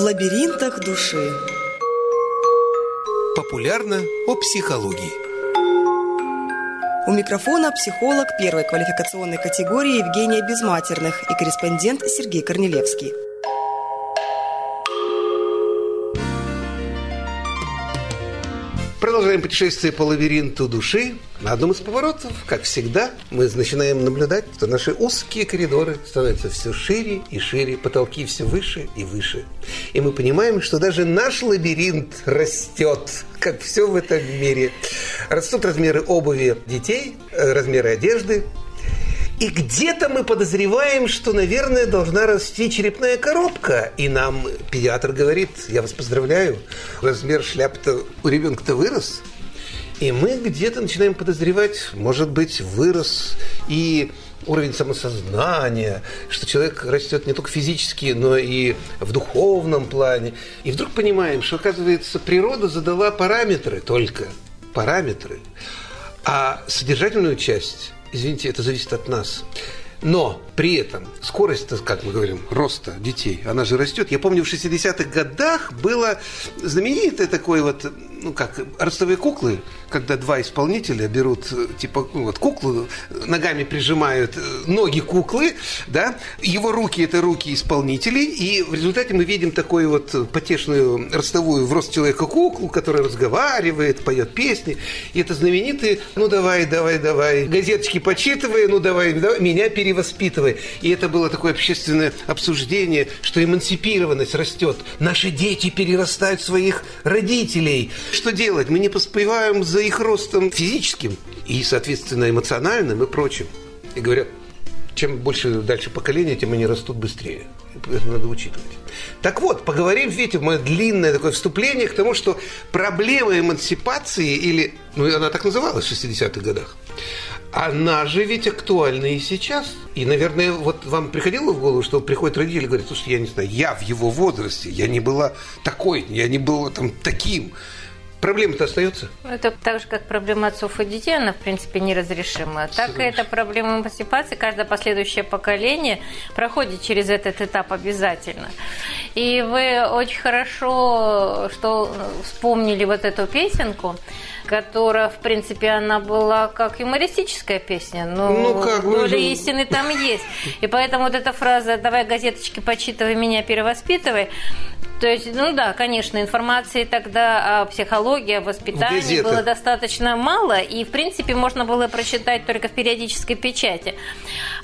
В лабиринтах души. Популярно о психологии. У микрофона психолог первой квалификационной категории Евгения Безматерных и корреспондент Сергей Корнелевский. Продолжаем путешествие по лабиринту души. На одном из поворотов, как всегда, мы начинаем наблюдать, что наши узкие коридоры становятся все шире и шире, потолки все выше и выше. И мы понимаем, что даже наш лабиринт растет, как все в этом мире. Растут размеры обуви детей, э, размеры одежды, и где-то мы подозреваем, что, наверное, должна расти черепная коробка. И нам педиатр говорит, я вас поздравляю, размер шляпы-то у ребенка-то вырос. И мы где-то начинаем подозревать, может быть, вырос и уровень самосознания, что человек растет не только физически, но и в духовном плане. И вдруг понимаем, что, оказывается, природа задала параметры только, параметры, а содержательную часть извините, это зависит от нас. Но при этом скорость, как мы говорим, роста детей, она же растет. Я помню, в 60-х годах было знаменитое такое вот, ну как, ростовые куклы, когда два исполнителя берут, типа, ну, вот куклу, ногами прижимают э, ноги куклы, да, его руки – это руки исполнителей, и в результате мы видим такую вот потешную ростовую в рост человека куклу, которая разговаривает, поет песни, и это знаменитые «ну давай, давай, давай, газеточки почитывай, ну давай, давай, меня перевоспитывай». И это было такое общественное обсуждение, что эмансипированность растет. Наши дети перерастают своих родителей. Что делать? Мы не поспеваем за их ростом физическим и, соответственно, эмоциональным и прочим. И говорят, чем больше дальше поколения, тем они растут быстрее. Это надо учитывать. Так вот, поговорим, видите, мое длинное такое вступление к тому, что проблема эмансипации, или, ну, она так называлась в 60-х годах, она же ведь актуальна и сейчас. И, наверное, вот вам приходило в голову, что приходит родитель и говорит, слушай, я не знаю, я в его возрасте, я не была такой, я не была там таким. Проблема-то остается? Это так же, как проблема отцов и детей, она, в принципе, неразрешима. Так и эта проблема эмансипации, каждое последующее поколение проходит через этот этап обязательно. И вы очень хорошо, что вспомнили вот эту песенку, которая, в принципе, она была как юмористическая песня, но ну, как доля истины там есть. И поэтому вот эта фраза «давай газеточки почитывай, меня перевоспитывай», то есть, ну да, конечно, информации тогда о психологии, о воспитании было достаточно мало, и, в принципе, можно было прочитать только в периодической печати.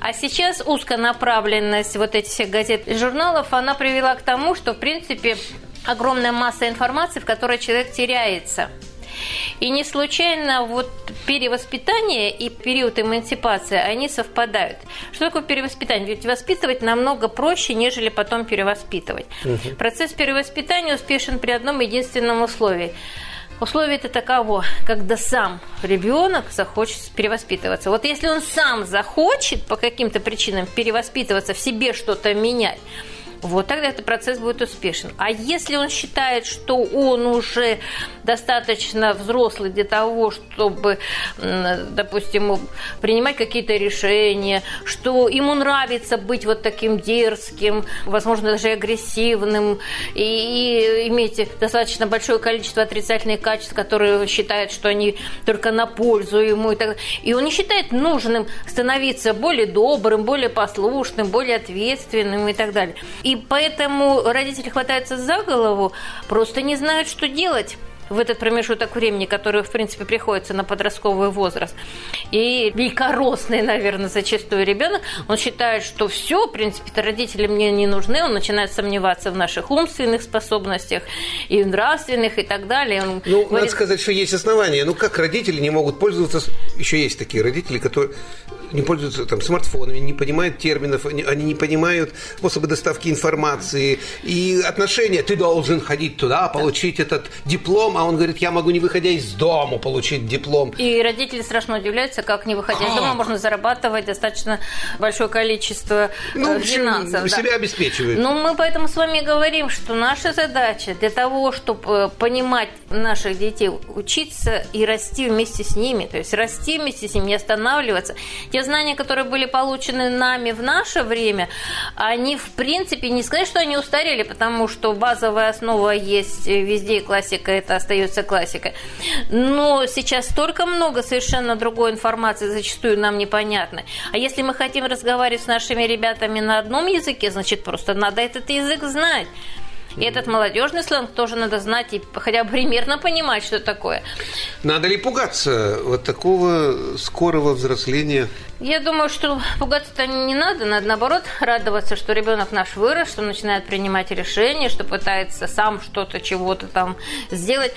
А сейчас узконаправленность вот этих всех газет и журналов, она привела к тому, что, в принципе, огромная масса информации, в которой человек теряется – и не случайно вот перевоспитание и период эмансипации, они совпадают. Что такое перевоспитание? Ведь воспитывать намного проще, нежели потом перевоспитывать. Угу. Процесс перевоспитания успешен при одном единственном условии. Условие это таково, когда сам ребенок захочет перевоспитываться. Вот если он сам захочет по каким-то причинам перевоспитываться, в себе что-то менять, вот тогда этот процесс будет успешен. А если он считает, что он уже достаточно взрослый для того, чтобы, допустим, принимать какие-то решения, что ему нравится быть вот таким дерзким, возможно, даже агрессивным, и, и иметь достаточно большое количество отрицательных качеств, которые считает, что они только на пользу ему. И, так, и он не считает нужным становиться более добрым, более послушным, более ответственным и так далее. И поэтому родители хватаются за голову, просто не знают, что делать в этот промежуток времени, который, в принципе, приходится на подростковый возраст. И великоросный, наверное, зачастую ребенок, он считает, что все, в принципе, родители мне не нужны, он начинает сомневаться в наших умственных способностях и нравственных и так далее. Он ну, говорит... надо сказать, что есть основания. Ну, как родители не могут пользоваться... Еще есть такие родители, которые не пользуются там, смартфонами, не понимают терминов, они не понимают способы доставки информации и отношения. Ты должен ходить туда, получить этот диплом, а он говорит, я могу не выходя из дома получить диплом. И родители страшно удивляются, как не выходя из дома можно зарабатывать достаточно большое количество ну, э, финансов. Себя да. обеспечивает. Ну, мы поэтому с вами говорим, что наша задача для того, чтобы э, понимать наших детей, учиться и расти вместе с ними, то есть расти вместе с ними, не останавливаться. те знания, которые были получены нами в наше время, они, в принципе, не сказать, что они устарели, потому что базовая основа есть везде, и классика это остается классикой. Но сейчас столько много совершенно другой информации, зачастую нам непонятно. А если мы хотим разговаривать с нашими ребятами на одном языке, значит, просто надо этот язык знать. И этот молодежный сленг тоже надо знать и хотя бы примерно понимать, что такое. Надо ли пугаться вот такого скорого взросления? Я думаю, что пугаться-то не надо, надо наоборот радоваться, что ребенок наш вырос, что начинает принимать решения, что пытается сам что-то, чего-то там сделать.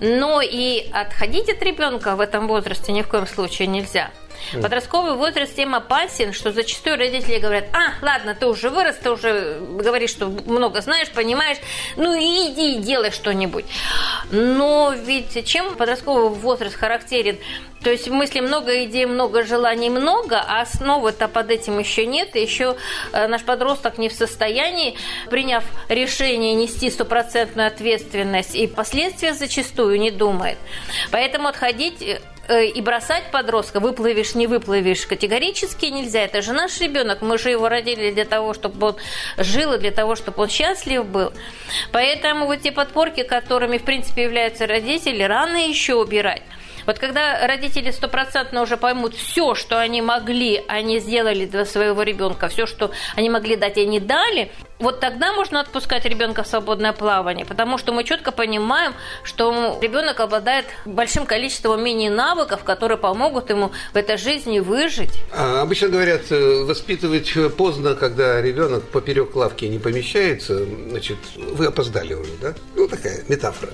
Но и отходить от ребенка в этом возрасте ни в коем случае нельзя. Подростковый возраст тем опасен, что зачастую родители говорят, а, ладно, ты уже вырос, ты уже говоришь, что много знаешь, понимаешь, ну иди делай что-нибудь. Но ведь чем подростковый возраст характерен? То есть мысли много идей, много желаний, много, а основы-то под этим еще нет. Еще э, наш подросток не в состоянии, приняв решение нести стопроцентную ответственность и последствия зачастую не думает. Поэтому отходить Э, и бросать подростка, выплывешь, не выплывешь, категорически нельзя. Это же наш ребенок, мы же его родили для того, чтобы он жил и для того, чтобы он счастлив был. Поэтому вот те подпорки, которыми, в принципе, являются родители, рано еще убирать. Вот когда родители стопроцентно уже поймут все, что они могли, они сделали для своего ребенка, все, что они могли дать, они дали, вот тогда можно отпускать ребенка в свободное плавание, потому что мы четко понимаем, что ребенок обладает большим количеством умений и навыков, которые помогут ему в этой жизни выжить. А обычно говорят, э, воспитывать поздно, когда ребенок поперек лавки не помещается, значит, вы опоздали уже, да? Ну, такая метафора.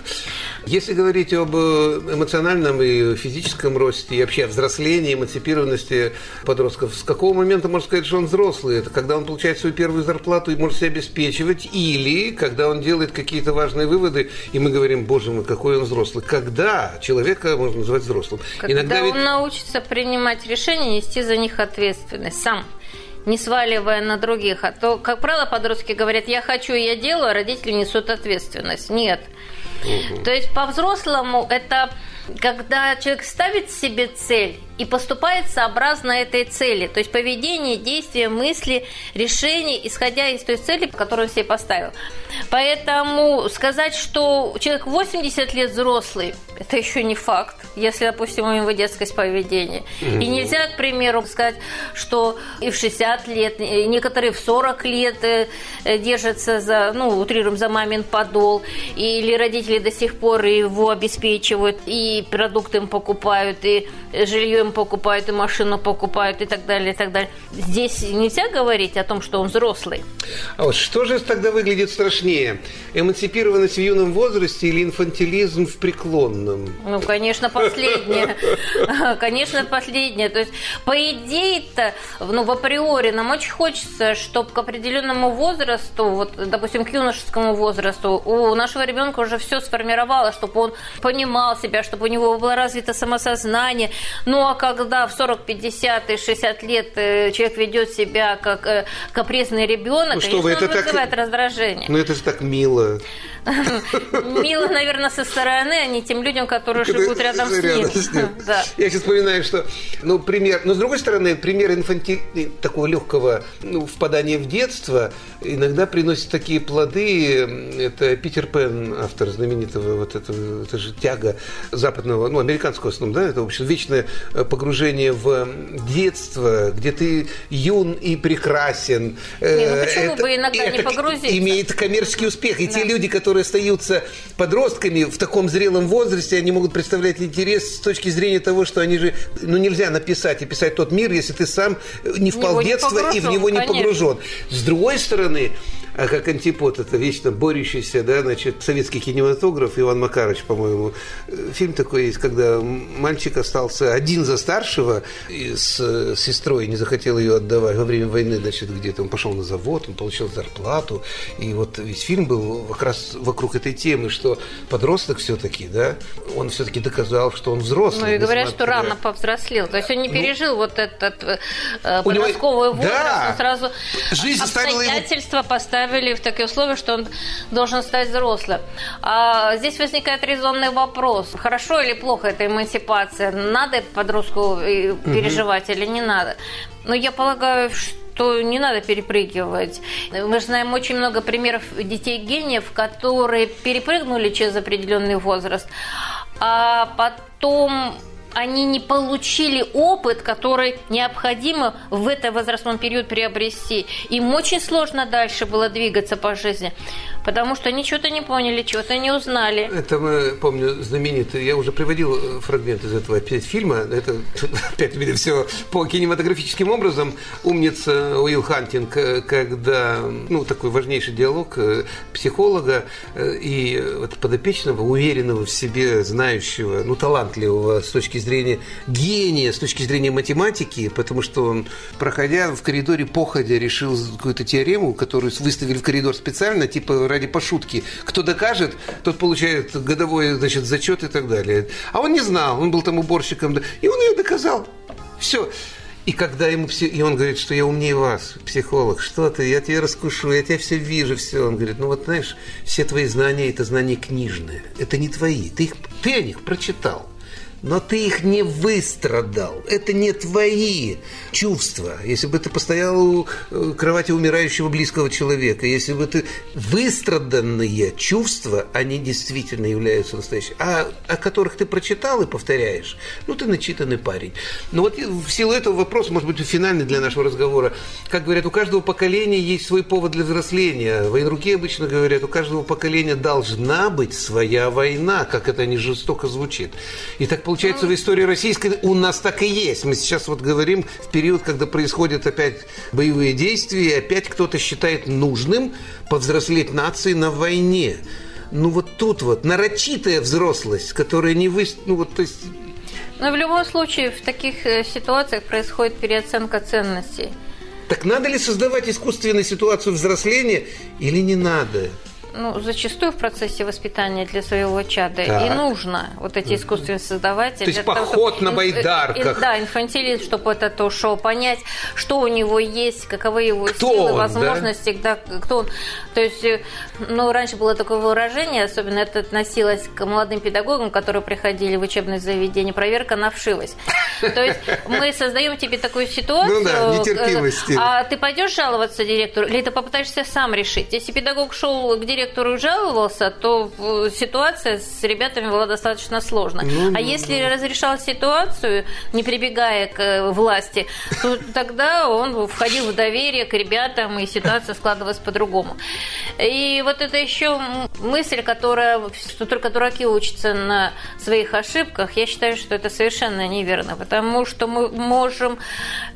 Если говорить об эмоциональном и физическом росте, и вообще о взрослении, эмансипированности подростков, с какого момента можно сказать, что он взрослый? Это когда он получает свою первую зарплату и может себя обеспечивать, или когда он делает какие-то важные выводы, и мы говорим, боже мой, какой он взрослый. Когда человека можно назвать взрослым? Когда Иногда он ведь... научится принимать решения, нести за них ответственность сам не сваливая на других. А то, как правило, подростки говорят, я хочу, я делаю, а родители несут ответственность. Нет. Угу. То есть по-взрослому это когда человек ставит себе цель и поступает сообразно этой цели. То есть поведение, действия, мысли, решения, исходя из той цели, которую он себе поставил. Поэтому сказать, что человек 80 лет взрослый, это еще не факт, если, допустим, у него детскость поведения. И нельзя, к примеру, сказать, что и в 60 лет, и некоторые в 40 лет э, держатся за, ну, утрируем, за мамин подол, или родители до сих пор его обеспечивают, и продукты им покупают, и жилье им покупают, и машину покупают, и так далее, и так далее. Здесь нельзя говорить о том, что он взрослый. А вот что же тогда выглядит страшнее? Эмансипированность в юном возрасте или инфантилизм в преклонном? Ну, конечно, последнее. Конечно, последнее. То есть, по идее-то, ну, в априори нам очень хочется, чтобы к определенному возрасту, вот, допустим, к юношескому возрасту, у нашего ребенка уже все сформировалось, чтобы он понимал себя, чтобы у него было развито самосознание. Ну, когда в 40, 50 и 60 лет э, человек ведет себя как э, капризный ребенок, ну, что вы, это вызывает так... раздражение. Ну, это же так мило. Мило, наверное, со стороны, а не тем людям, которые живут рядом с ним. Я сейчас вспоминаю, что, ну, пример, но с другой стороны, пример инфанти... такого легкого ну, впадания в детство иногда приносит такие плоды. Это Питер Пен, автор знаменитого вот этого, это же тяга западного, ну, американского в основном, да, это, в общем, вечное погружение в детство, где ты юн и прекрасен. Не, ну почему это, бы иногда не погрузиться? Имеет коммерческий успех. И да. те люди, которые остаются подростками в таком зрелом возрасте, они могут представлять интерес с точки зрения того, что они же, ну, нельзя написать и писать тот мир, если ты сам не впал в детство и в него не погружен. С другой стороны, а как антипод, это вечно борющийся, да, значит, советский кинематограф, Иван Макарович, по-моему, фильм такой есть, когда мальчик остался один за старшего и с э, сестрой не захотел ее отдавать во время войны, значит, где-то он пошел на завод, он получил зарплату, и вот весь фильм был как раз вокруг этой темы, что подросток все-таки, да, он все-таки доказал, что он взрослый. Ну и говорят, что рано повзрослел, то есть он не ну, пережил ну, вот этот э, подростковый него... возраст, да. он сразу Жизнь обстоятельства его... ставили в такие условия, что он должен стать взрослым. А здесь возникает резонный вопрос. Хорошо или плохо эта эмансипация? Надо подростку э, переживать угу. или не надо? Но я полагаю, что не надо перепрыгивать. Мы знаем очень много примеров детей-гениев, которые перепрыгнули через определенный возраст, а потом они не получили опыт, который необходимо в этот возрастной период приобрести. Им очень сложно дальше было двигаться по жизни, потому что они что-то не поняли, чего-то не узнали. Это мы, помню, знаменитый, я уже приводил э, фрагмент из этого опять фильма, это опять видно все по кинематографическим образом. Умница Уилл Хантинг, э, когда, ну, такой важнейший диалог э, психолога и вот подопечного, уверенного в себе, знающего, ну, талантливого с точки зрения гения, с точки зрения математики, потому что он, проходя в коридоре походя, решил какую-то теорему, которую выставили в коридор специально, типа ради пошутки. Кто докажет, тот получает годовой значит, зачет и так далее. А он не знал, он был там уборщиком, и он ее доказал. Все. И когда ему и он говорит, что я умнее вас, психолог, что ты, я тебя раскушу, я тебя все вижу, все. Он говорит, ну вот знаешь, все твои знания это знания книжные, это не твои, ты, их, ты о них прочитал но ты их не выстрадал. Это не твои чувства. Если бы ты постоял у э, кровати умирающего близкого человека, если бы ты выстраданные чувства, они действительно являются настоящими, а о которых ты прочитал и повторяешь, ну, ты начитанный парень. Но вот в силу этого вопрос, может быть, финальный для нашего разговора. Как говорят, у каждого поколения есть свой повод для взросления. Военруки обычно говорят, у каждого поколения должна быть своя война, как это не жестоко звучит. И так получается, в истории российской у нас так и есть. Мы сейчас вот говорим в период, когда происходят опять боевые действия, и опять кто-то считает нужным повзрослеть нации на войне. Ну вот тут вот нарочитая взрослость, которая не вы... Ну вот, то есть... Но в любом случае в таких э, ситуациях происходит переоценка ценностей. Так надо ли создавать искусственную ситуацию взросления или не надо? Ну, зачастую в процессе воспитания для своего чада так. и нужно вот эти искусственные создавать. То есть поход того, на байдарках. да, инфантилизм, чтобы это ушел, понять, что у него есть, каковы его кто силы, он, возможности, да? Да, кто он. То есть, э, ну, раньше было такое выражение, особенно это относилось к молодым педагогам, которые приходили в учебное заведение, проверка на вшивость. То есть мы создаем тебе такую ситуацию, ну да, нетерпимости. а ты пойдешь жаловаться директору, или ты попытаешься сам решить. Если педагог шел к директору, директору жаловался, то ситуация с ребятами была достаточно сложная. Ну, а если ну. разрешал ситуацию, не прибегая к э, власти, то тогда он входил в доверие к ребятам, и ситуация складывалась по-другому. И вот это еще мысль, которая, что только дураки учатся на своих ошибках, я считаю, что это совершенно неверно, потому что мы можем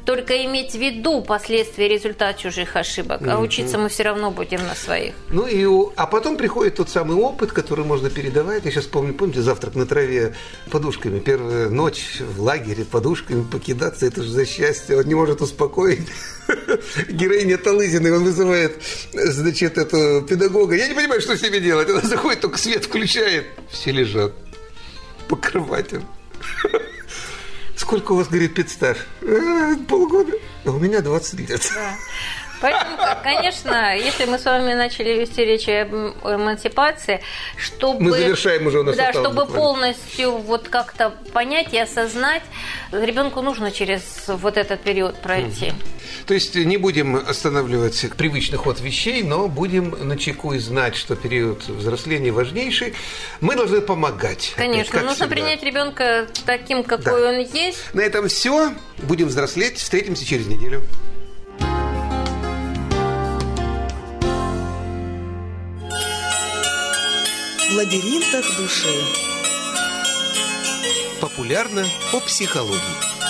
только иметь в виду последствия результат чужих ошибок, а учиться мы все равно будем на своих. Ну и а потом приходит тот самый опыт, который можно передавать. Я сейчас помню, помните, завтрак на траве подушками. Первая ночь в лагере подушками покидаться, это же за счастье. Он не может успокоить героиня Талызиной, он вызывает, значит, эту педагога. Я не понимаю, что с ними делать. Она заходит, только свет включает. Все лежат по кроватям. Сколько у вас, говорит, педстаж? «Э, полгода. А у меня 20 лет. Да. Поэтому, конечно, если мы с вами начали вести речь о эмансипации, чтобы... Мы завершаем уже у нас Да, чтобы полностью вот как-то понять и осознать, ребенку нужно через вот этот период пройти. То есть не будем останавливать привычный ход вещей, но будем на чеку и знать, что период взросления важнейший. Мы должны помогать. Конечно, нужно всегда. принять ребенка таким, какой да. он есть. На этом все. Будем взрослеть. Встретимся через неделю. Лабиринтах души. Популярно по психологии.